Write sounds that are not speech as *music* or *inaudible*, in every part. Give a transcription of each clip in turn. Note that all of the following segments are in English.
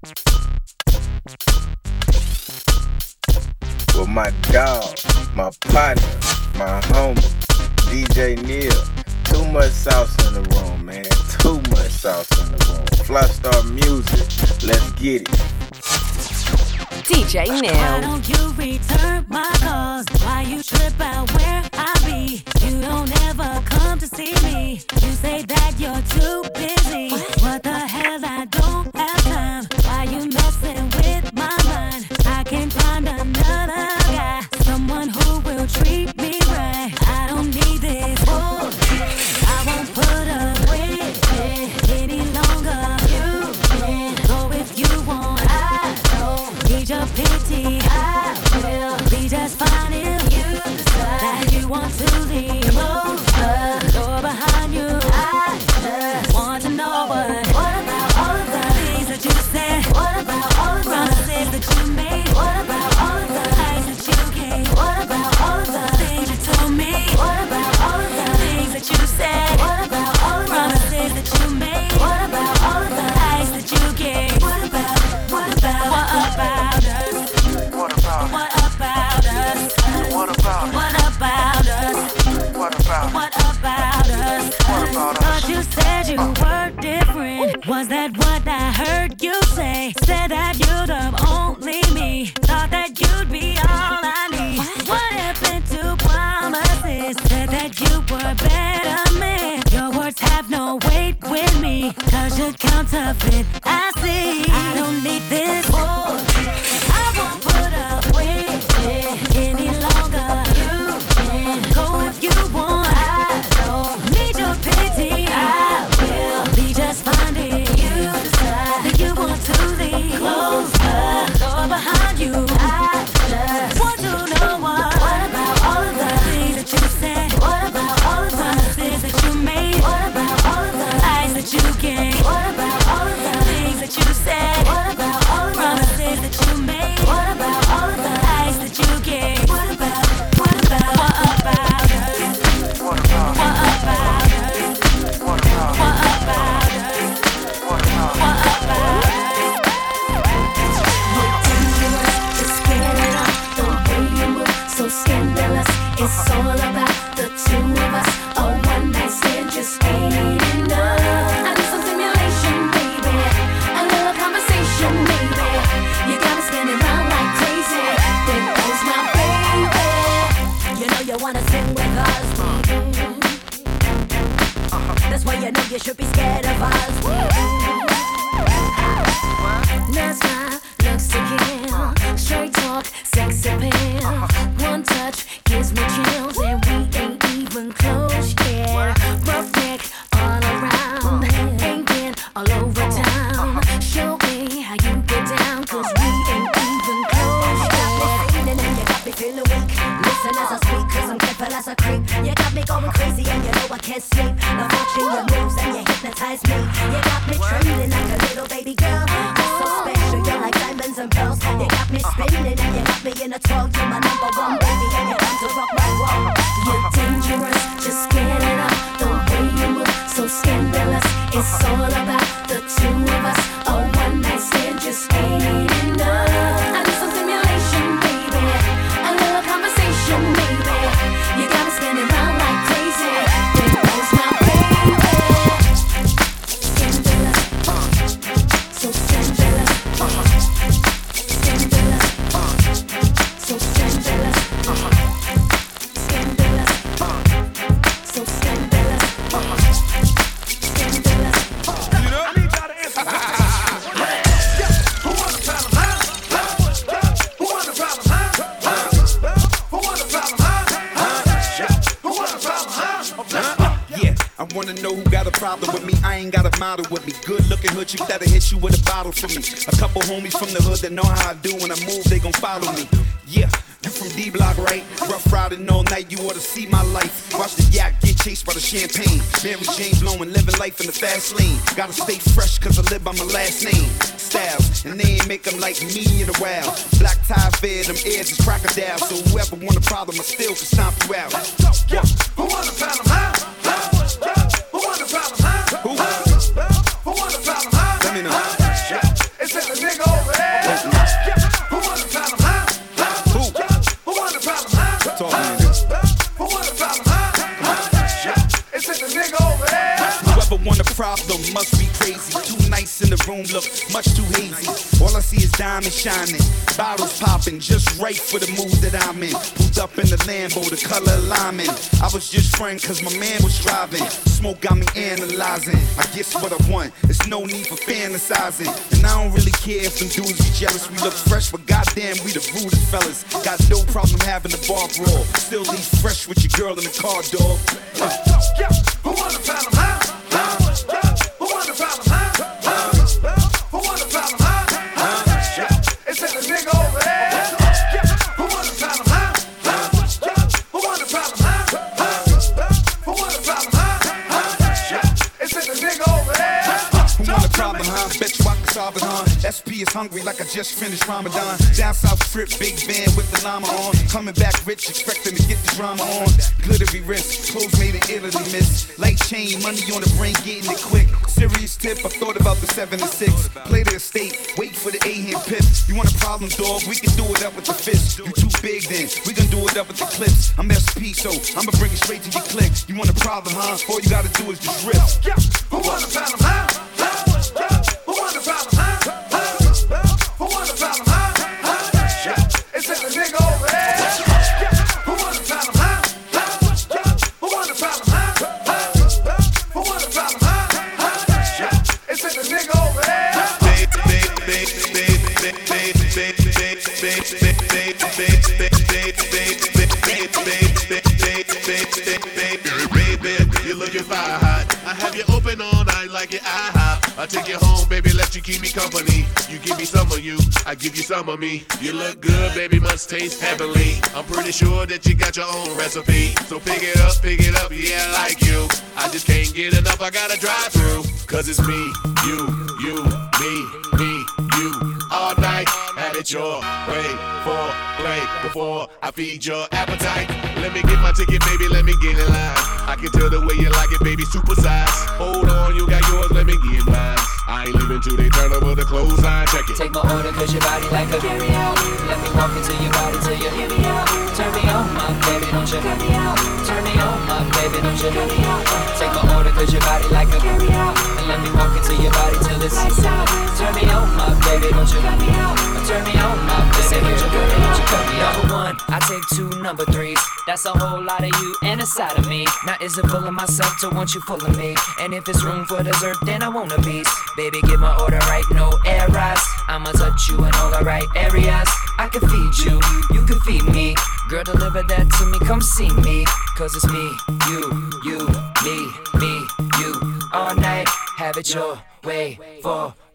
With my dog, my partner, my homie, DJ Neil. Too much sauce in the room, man. Too much sauce in the room. Flystar Music, let's get it. DJ Neil. Why don't you return my calls? Why you trip out where I be? You don't ever come to see me. You say that you're too busy. What the hell? I don't Was that what I heard you say? Said that you'd have only me. Thought that you'd be all I need. What, happened to promises? Said that you were better man. Your words have no weight with me. Cause you're counterfeit. I see. I don't need this. I know you should be scared of us. That's smile looks again. Straight I wanna know who got a problem with me. I ain't got a model with me. Good looking hood you that'll hit you with a bottle for me. A couple homies from the hood that know how I do. When I move, they gon' follow me. Yeah. You from D Block, right? Rough riding all night, you oughta to see my life. Watch the yacht get chased by the champagne. Mary Jane blowing, living life in the fast lane. Gotta stay fresh, cause I live by my last name. Styles, and they ain't make them like me in a while. Black tie fair, them ears is crocodile. So whoever want a problem, I still can stomp you out. Who want a problem? Crazy. Too nice in the room, look much too hazy. All I see is diamonds shining, bottles popping, just right for the mood that I'm in. Pulled up in the Lambo, the color alignment. I was just friend cause my man was driving. Smoke got me analyzing. I guess what I want, it's no need for fantasizing. And I don't really care if them dudes be jealous. We look fresh, but goddamn, we the rudest fellas. Got no problem having the bar brawl. Still leave fresh with your girl in the car, dog. Uh. Who want a SP is hungry like I just finished Ramadan. Down south strip, big van with the llama on. Coming back rich, expecting to get the drama on. Glittery wrist, clothes made in Italy, miss. Light chain, money on the brain, getting it quick. Serious tip, I thought about the seven and six. Play the estate, wait for the A-hand pip. You want a problem, dog? We can do it up with the fist. You too big then, we can do it up with the clips. I'm SP, so I'ma bring it straight to your click. You want a problem, huh? All you gotta do is just rip. Who wanna huh? Huh? Take you home, baby, let you keep me company. You give me some of you, I give you some of me. You look good, baby, must taste heavenly. I'm pretty sure that you got your own recipe. So pick it up, pick it up, yeah, I like you. I just can't get enough, I gotta drive through. Cause it's me, you, you, me, me, you. All night, have it your way for play before I feed your appetite. Let me get my ticket, baby, let me get in line. I can tell the way you like it, baby, super size. Hold on, you got yours, let me get mine. I ain't living till they turn over the clothesline, check it. Take my order cause your body like a carry out. Let me walk into your body till you hear me out. Turn me on, my baby, don't you cut me out. Turn me on, my baby, don't you cut me out. Take my order cause your body like a carry out. And let me walk into your body till it's lights out. Turn me on, my baby, don't you cut me out. Turn me on, my baby, don't you cut me out. Cut me out. Number one, I take two number threes. That's a whole lot of you and a side of me. Now is it full of myself to want you full of me? And if it's room for dessert, then I want a piece. Baby, get my order right, no errors. I'ma touch you in all the right areas. I can feed you, you can feed me. Girl, deliver that to me, come see me. Cause it's me, you, you, me, me, you. All night, have it your way for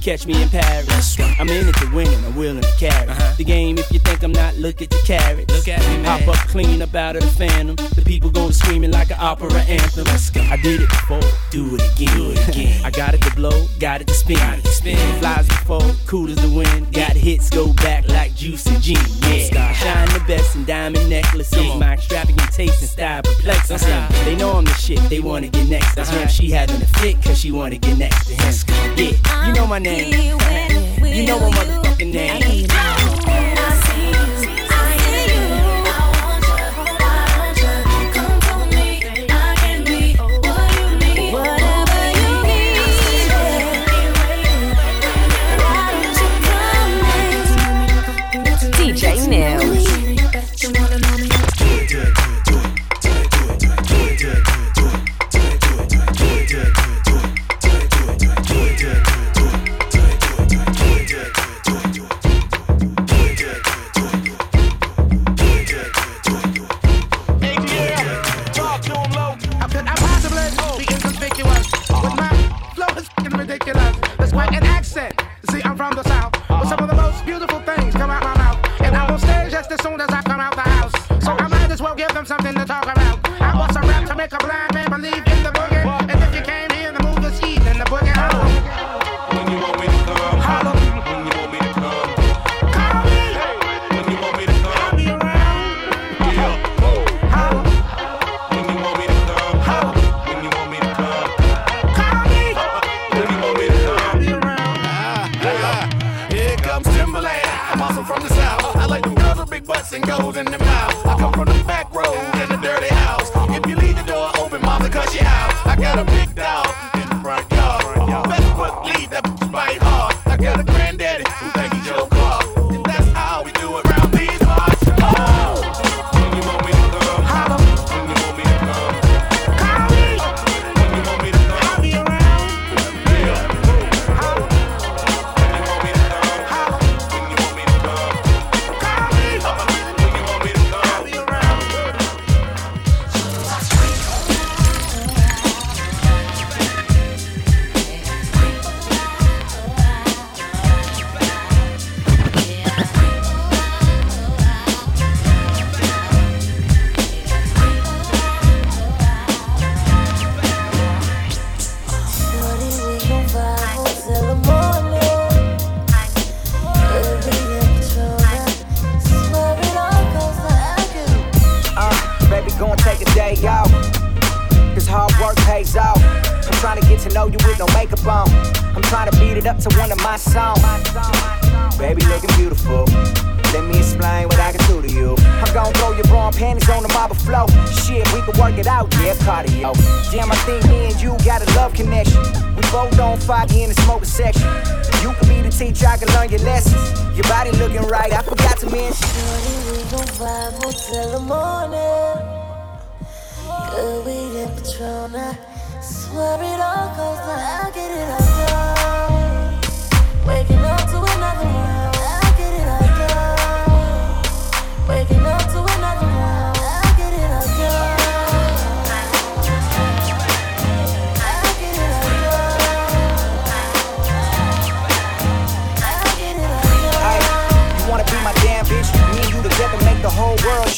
catch me. You know my motherfucking name.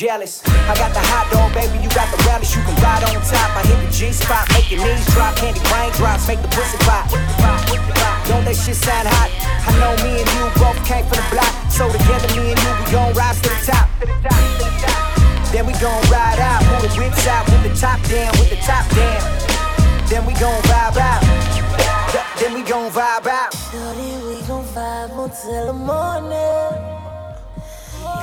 jealous. I got the hot dog, baby, you got the relish. You can ride on top. I hit the G spot, make your knees drop. Candy raindrops, make the pussy pop. Don't that shit sound hot. I know me and you both came from the block. So together, me and you, we gon' rise to the top. Then we gon' ride out, pull the whips out with the top down, with the top down. Then we gon' vibe out. Then we gon' vibe out. Shorty, we gon' vibe until the morning.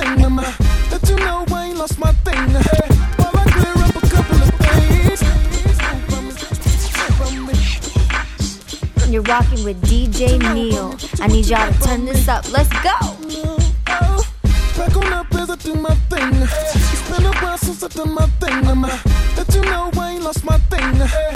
thing. That you know I ain't lost my thing. While I clear up a couple of things, you're rocking with DJ Neil. I need y'all to turn this up. Let's go. Back on up as I do my thing. It's been a while since I done my thing. That you know I ain't lost my thing. Hey,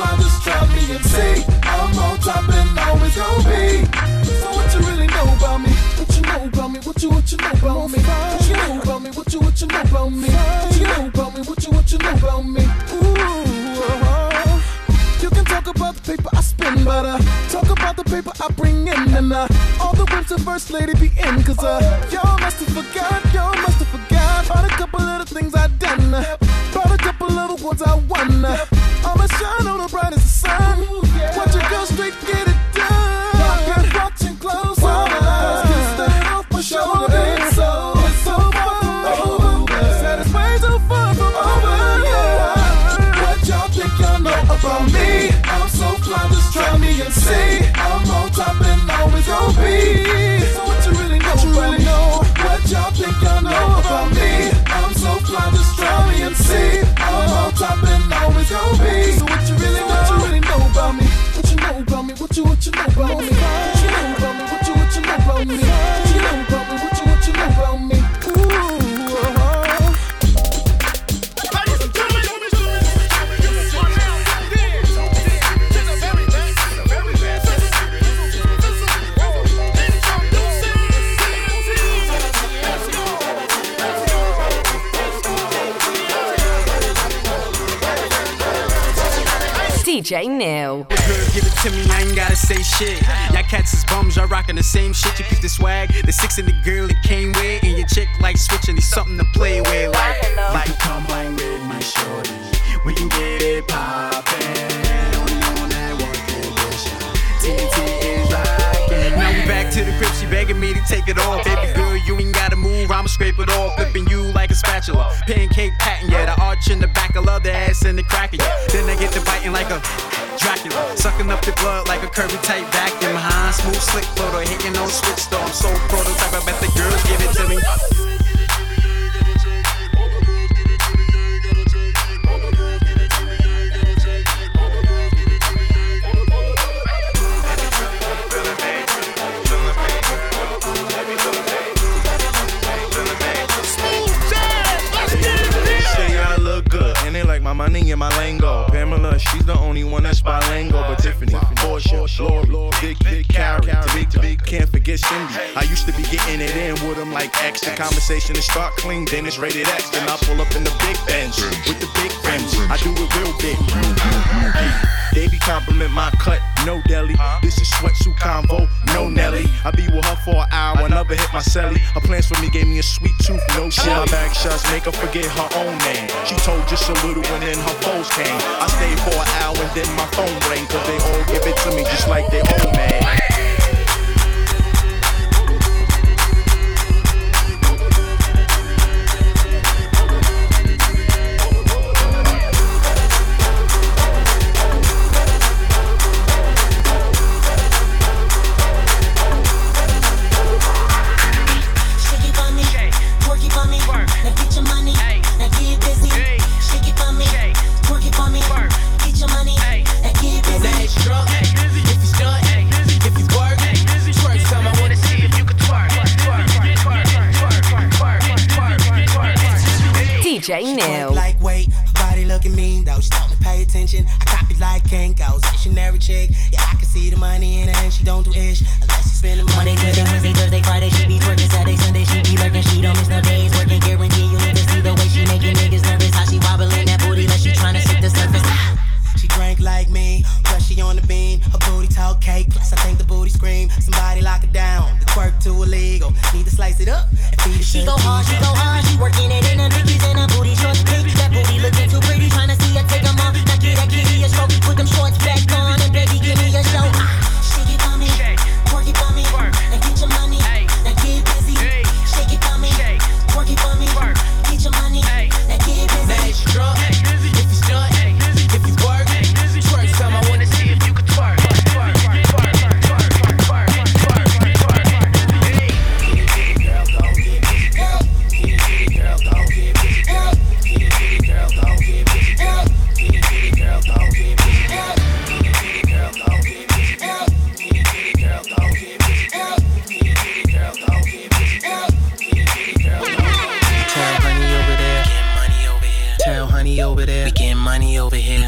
Fly, just drive me see. I'm on top and always gon' be. So what you really know about me? What you know about me? What you what you know about me? What you know about me? What you what you know about me? What you know about me? What you what you know about me? Ooh. You can talk about the paper I spin, but uh, talk about the paper I bring in. And uh, all the whips and first lady be in. Cause uh, y'all must have forgot, y'all must have forgot about a couple little things I done. Uh, about a couple little ones I won. Uh, I'ma shine on the brightest gon' be. So what you really know? What you really know about me? What you know about me? What you what you know about me? Say shit. Y'all cats is bums, y'all rockin' the same shit. You keep the swag, the six and the girl that came with, and your chick like switching, need something to play with. Like, like combine with my shorty, we can get it poppin'. Only on that is. Now we back to the crib, she begging me to take it off. Baby girl, you ain't gotta move, I'ma scrape it off. Flipping you like a spatula. Pancake patting, yeah. The arch in the back, I love the ass and the cracker, yeah. Then I get the biting like a Dracula. Sucking up the blood like a curvy tight vacuum. Huh? Smooth, slick photo, hitting on switch though. I'm so prototype, I bet the girls give it to me. Say I look good, and they like my money and my lingo. Pamela, she's the only one that's bilingual. But Tiffany, Portia, Lori, Big, Big, Carrie, big, big, can't forget Cindy. I used to be getting it in with them like X. The conversation is start clean, then it's rated X. Then I pull up in the big Benz with the big rims. I do it real big. They be compliment my cut, no deli. This is sweatsuit convo, no Nelly. I be with her for an hour, another hit my celly. Her plans for me gave me a sweet tooth, no shit. My bag shots make her forget her own name. She told just a little and then her foes came. I stayed for an hour and then my phone rang, cause they all give it to me just like they own man. Attention. I copy like Kinko's. Missionary chick, yeah, I can see the money in her and she don't do ish unless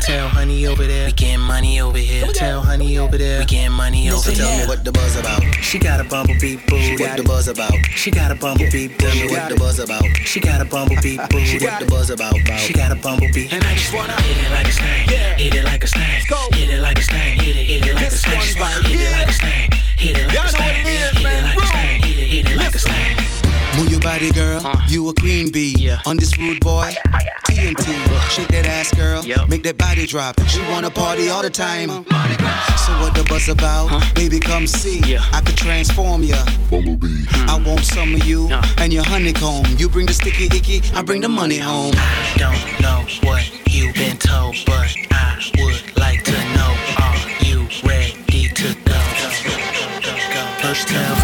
Tell honey over there, we getting money over here. Tell honey over there, we getting money over So here. tell me what the buzz about. She got a bumblebee booty. What the buzz about? She got a bumblebee booty. Tell me what the buzz about. She got a bumblebee booty. What the buzz about? She got a bumblebee. And I just wanna hit it like a snake. Hit it like a snake. Hit it like a snake. Hit it, hit it like a snake. Hit it like a snake. Hit it like a snake. Hit it like a snake. Hit it, hit it like a snake. Move your body, girl. Uh. You a queen bee. On this rude boy. TNT. Shake that ass, girl. Make that body drop. She wanna party all the time. So what the buzz about? Baby, come see. I could transform ya. Bumblebee. Hmm. I want some of you and your honeycomb. You bring the sticky icky. I bring the money home. I Don't know what you've been told, but I would like to know. Are you ready to go? First tell honey over there,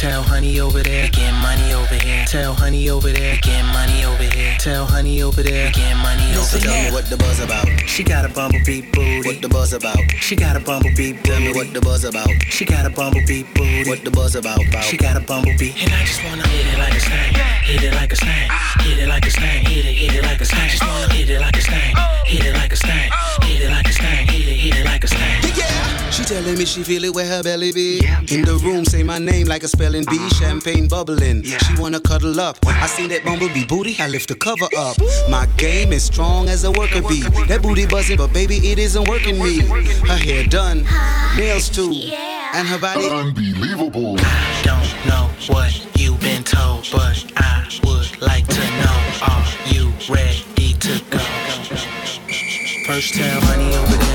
Tell honey over there, get money over here. Tell honey over there, get money over here. Tell honey over there, get money So over tell me what the buzz about. She got a bumblebee booty. What the buzz about? She got a bumblebee booty. Tell me what the buzz about. She got a bumblebee booty. What the buzz about? about. She got a bumblebee. And I just wanna hit it like a snake. Hit it like a snake. Hit it like a snake. Hit it, hit it like a snake. Just wanna hit it like a snake. Hit it like a snake. Hit it like a snake. Hit it, hit it like a snake. She telling me she feel it where her belly be. In the room, say my name like a spelling bee. Uh-huh. Champagne bubbling. She wanna cuddle up. I see that bumblebee booty. I lift the cover up. My game is strong as a worker bee. That booty buzzing, but baby, it isn't working me. Her hair done, nails too, and her body unbelievable. I don't know what you've been told, but I would like to know. Are you ready to go? First tell honey over there,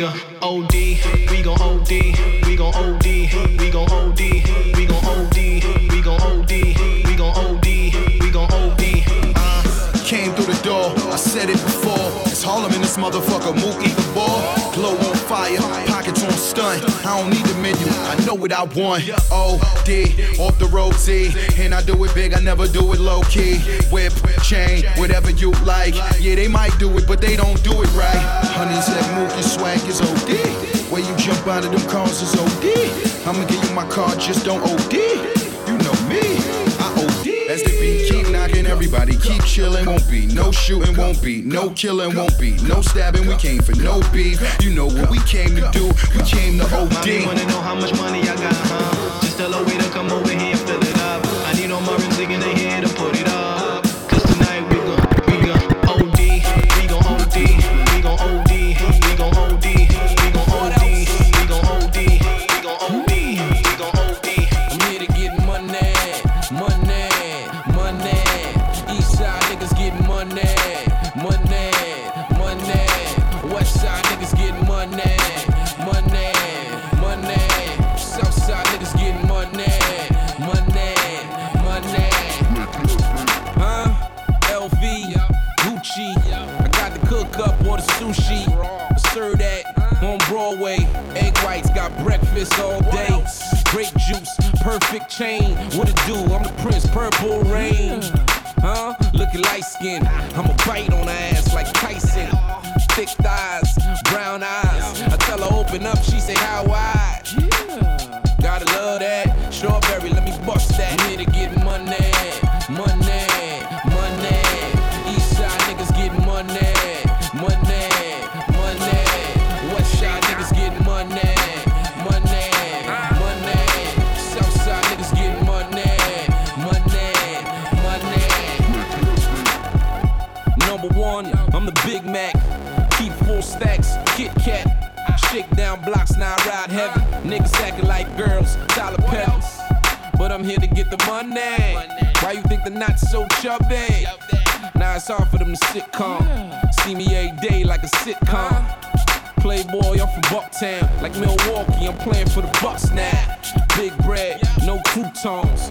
gon' we gon' OD, we gon' OD, we gon' OD, we gon' OD, we gon' OD, we gon' OD, we gon' OD, we gon' OD. Uh, came through the door, I said it before. It's Harlem in this motherfucker, Mookie the ball. Glow on fire. I don't need the menu, I know what I want. O.D. off the road Z, and I do it big, I never do it low key. Whip, chain, whatever you like. Yeah, they might do it, but they don't do it right. Honey said Mookie swag is OD. Where you jump out of them cars is OD. I'ma give you my card, just don't OD. Everybody keep chilling. Won't be no shooting, won't be no killing, won't be no stabbing. We came for no beef. You know what we came to do. We came to OD. Mommy wanna know how much money I got, huh? Just tell her way to come over here fill it up. I need no more niggas in breakfast all day. Grape juice, perfect chain. What it do? I'm the Prince, purple money. Why you think they're not so chubby? Now it's hard for them to sitcom. See me every day like a sitcom. Playboy, I'm from Bucktown. Like Milwaukee, I'm playing for the Bucks now. Big bread, no croutons.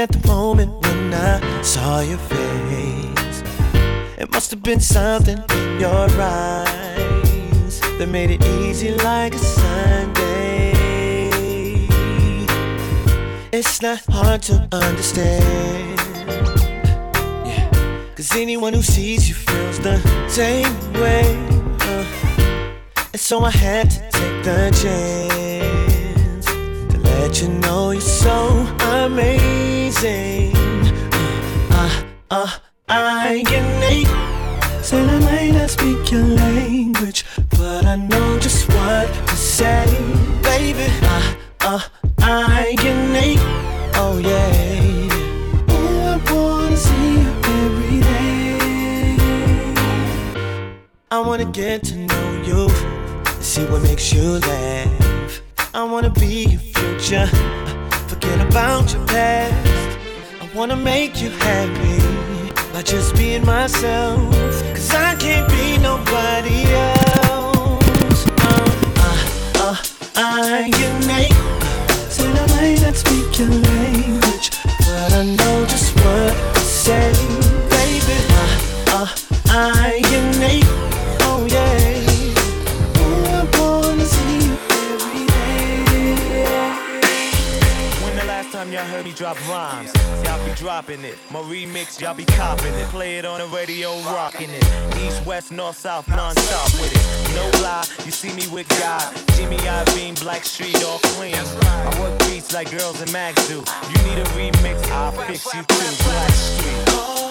at the moment when I saw your face. It must have been something in your eyes that made it easy like a Sunday. It's not hard to understand. Yeah. Cause anyone who sees you feels the same way. Uh. And so I had to take the chance to let you know you're so amazing. Said I might not speak your language But I know just what to say Baby, I Oh yeah I wanna see you every day I wanna get to know you See what makes you laugh I wanna be your future. Forget about your past wanna make you happy by just being myself. Cause I can't be nobody else. Uh, uh, uh, uh, uh I unique. Say the way that speak your language. dropping it. My remix, y'all be copping it. Play it on the radio, rocking it. East, west, north, south, non-stop with it. No lie, you see me with God. Jimmy Iovine, Blackstreet, all clean. I work beats like girls and mags do. You need a remix, I'll fix you too. Blackstreet.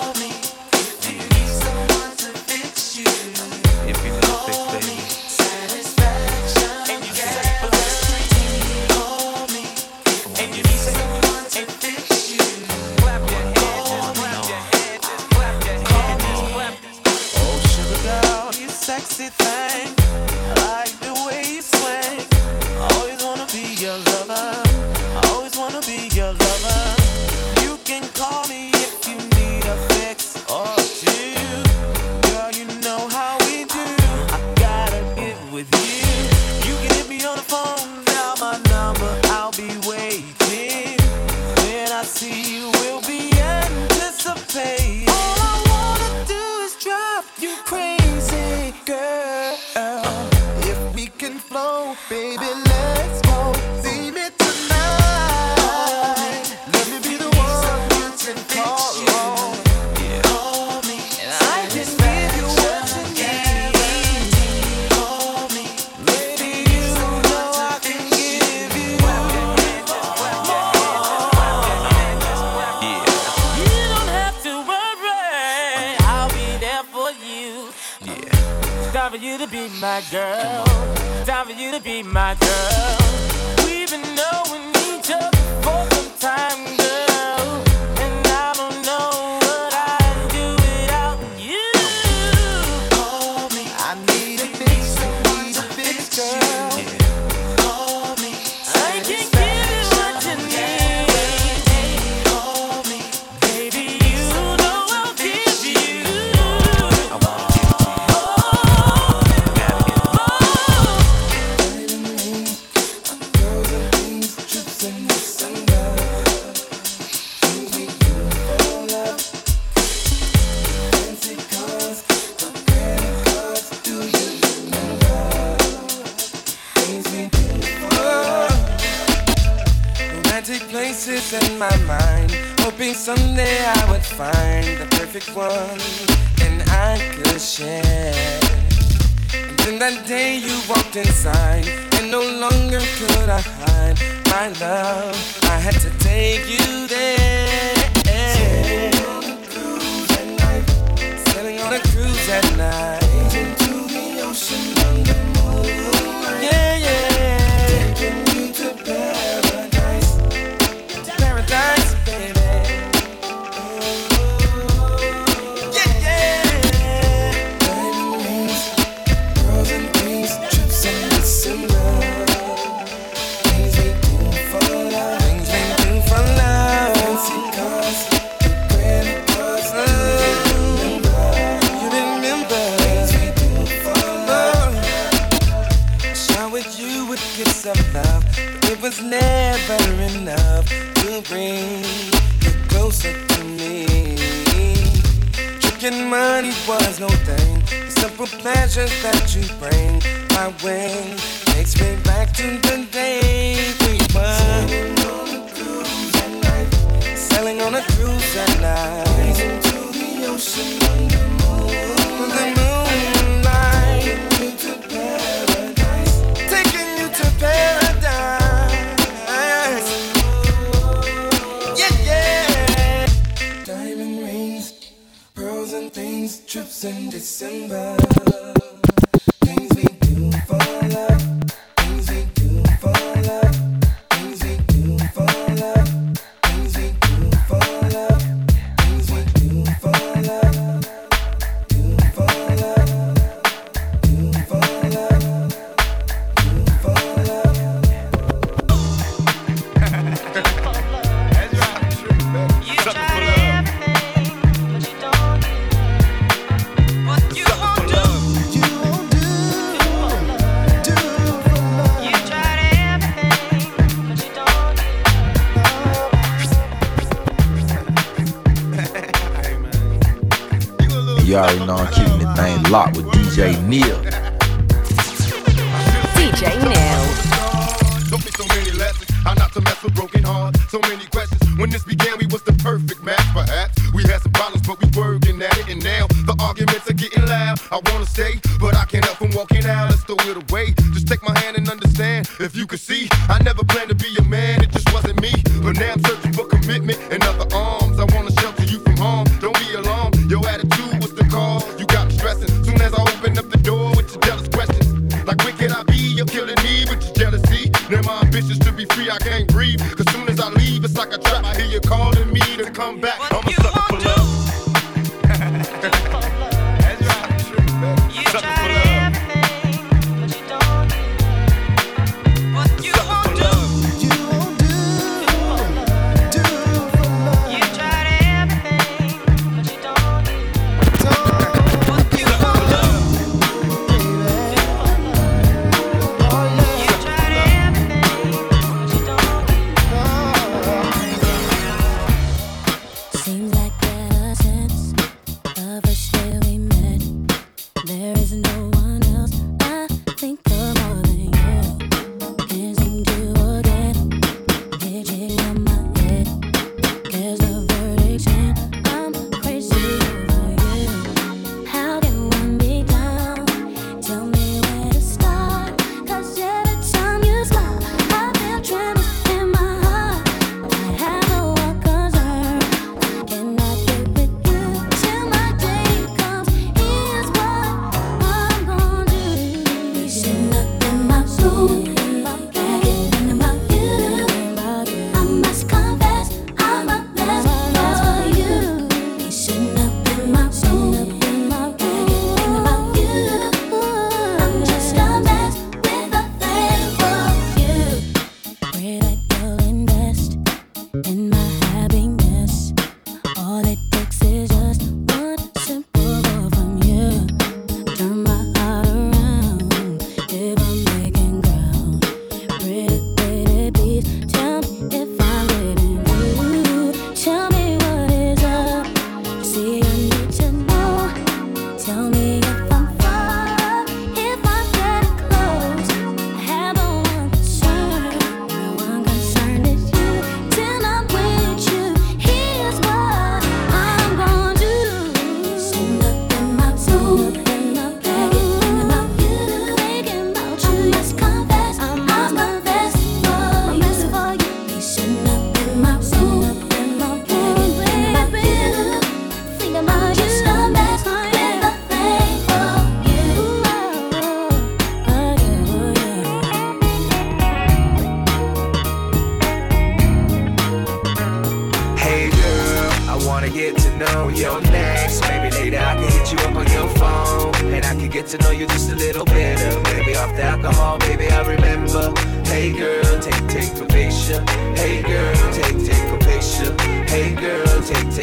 voices in my mind, hoping someday I would find the perfect one and I could share. And then that day you walked inside, and no longer could I hide my love. I had to take you there. Sailing on a cruise at night. Sailing on a cruise at night. Into the ocean. money was no thing. The simple pleasures that you bring my way takes me back to the day we were. Selling on a cruise at night. Selling on a cruise at night. in December.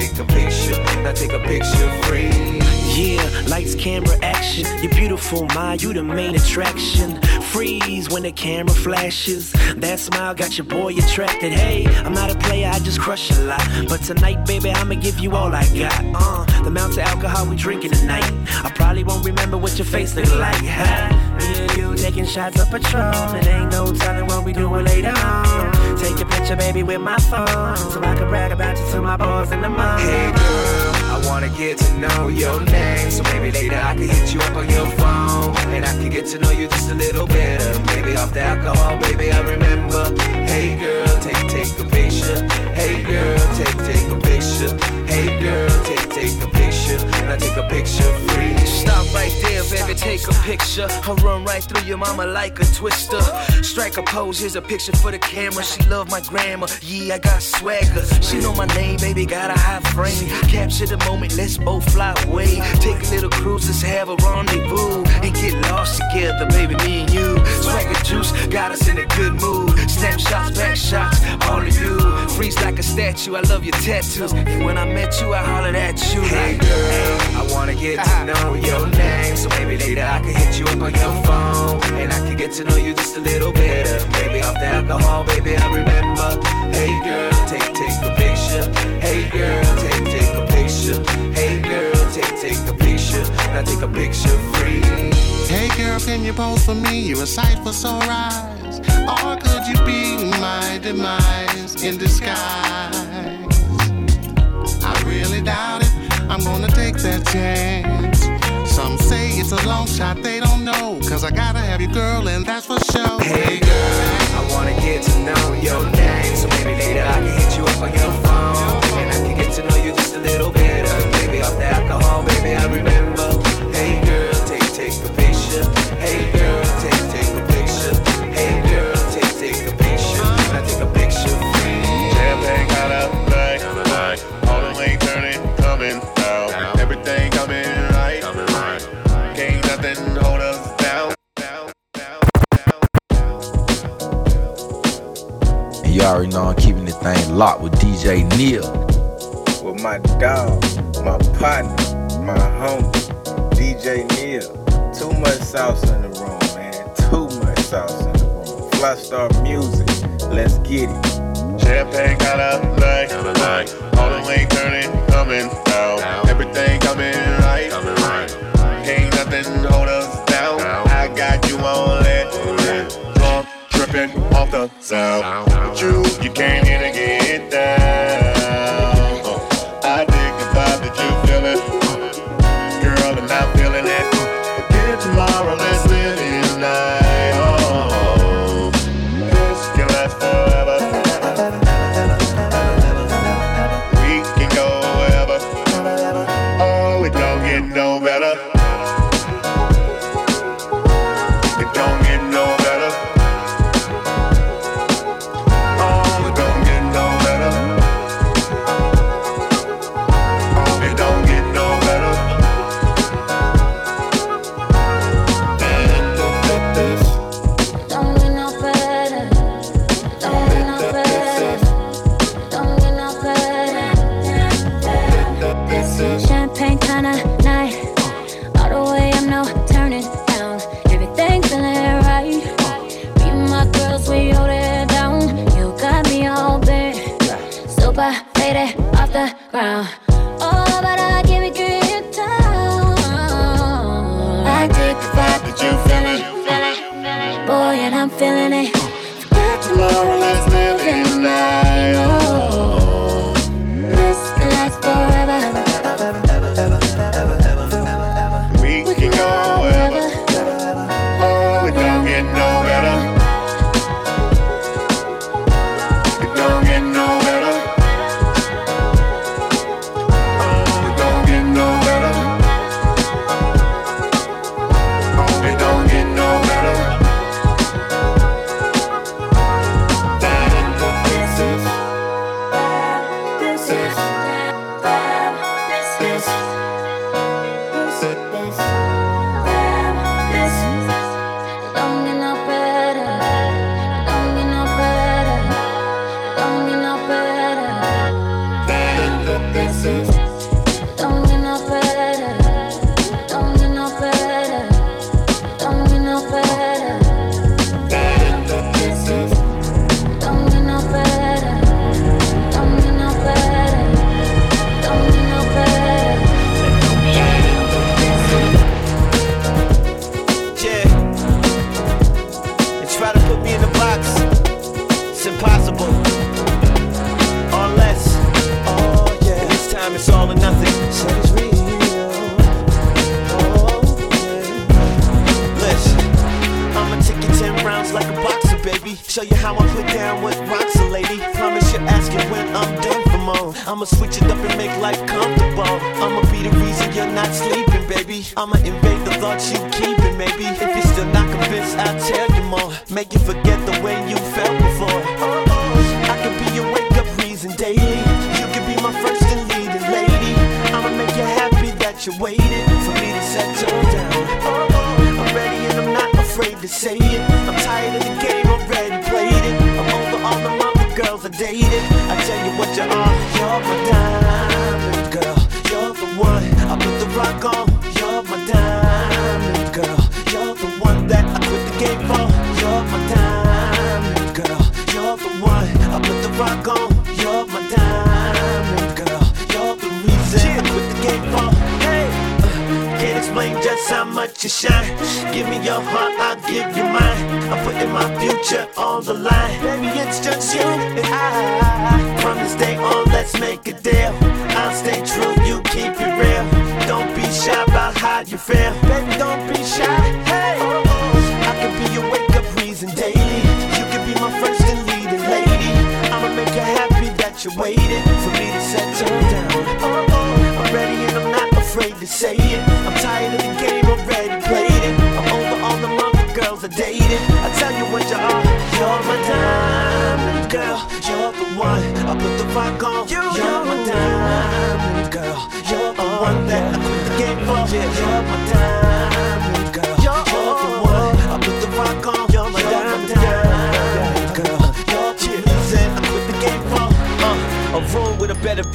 Take, a picture. Take a picture free. Yeah, lights, camera, action. You're beautiful, my, you the main attraction. Freeze when the camera flashes. That smile got your boy attracted. Hey, I'm not a player, I just crush a lot. But tonight, baby, I'ma give you all I got. Uh, the amount of alcohol we drinking tonight. I probably won't remember what your face look like. Huh? Me and you taking shots of Patron. It ain't no telling what we doing later on. Take a picture, baby, with my phone. So I can brag about you to my boys in the morning. Hey girl, I wanna get to know your name. So maybe later I can hit you up on your phone. And I can get to know you just a little better. Maybe off the alcohol, baby, I remember. Hey girl, take, take a picture. Hey girl, take, take a picture. Hey girl, take, take a picture. Now take a picture free. Stop right there, baby, take a picture. I'll run right through your mama like a twister. Strike a pose, here's a picture for the camera. She love my grandma, yeah, I got swagger. She know my name, baby, got a high frame. Capture the moment, let's both fly away. Take a little cruise, let's have a rendezvous. And get lost together, baby, me and you. Swagger juice, got us in a good mood. Snapshots, back shots, all of you. Freeze like a statue, I love your tattoos. When I met you, I hollered at you. Hey girl, I wanna get to uh-huh. know your name. So maybe later I can hit you up on your phone. And I can get to know you just a little better. Maybe off the alcohol, baby, I remember. Hey girl, take, take a picture. Hey girl, take, take a picture. Hey girl, take, take a picture. Now take a picture free. Hey girl, can you pose for me? You're a sight for sore eyes. Or could you be my demise in disguise? I really doubt it. I'm gonna take that chance. Some say it's a long shot, they don't know. Cause I gotta have you, girl, and that's for sure. Hey girl, I wanna get to know your name. So maybe later I can hit you up on your phone. And I can get to know you just a little better. Maybe off the alcohol, baby, I remember. DJ Neil. With my dog, my partner, my homie, DJ Neil. Too much sauce in the room, man. Too much sauce in the room. Fly Star Music. Let's get it. Champagne kinda like, all the way turning, coming out. Everything coming right, Can't nothing hold us tripping off the sound. With you, you came here to get down. no. Make it for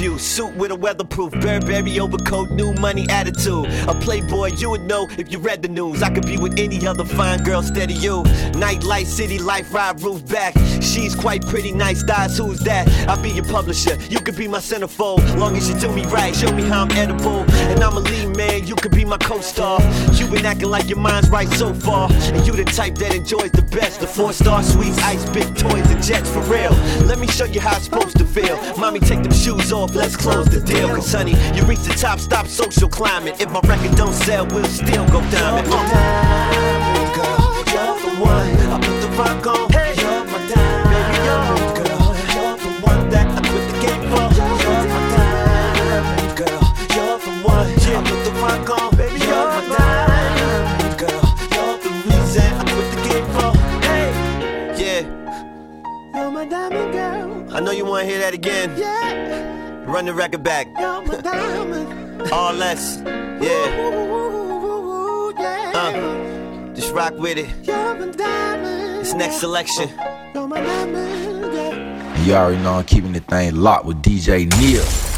Suit with a weatherproof Burberry overcoat, new money attitude. A playboy, you would know if you read the news. I could be with any other fine girl steady you. Nightlight, city life, ride roof back. She's quite pretty, nice thighs, who's that? I'll be your publisher, you could be my centerfold. Long as you do me right, show me how I'm edible. And I'm a lead man, you could be my co star. you been acting like your mind's right so far. And you the type that enjoys the best. The four star suites, ice, big toys, and jets for real. Let me show you how it's supposed to feel. Mommy, take them shoes off, let's close the deal. Cause honey, you reach the top, stop social climbing. If my record don't sell, we'll still go diamond. Uh. You're the one, I put the rock on. I know you wanna hear that again. Yeah. Run the record back. *laughs* All less. Yeah. Ooh, yeah. Uh, just rock with it. It's next selection. Yeah. You already know I'm keeping the thing locked with DJ Neil.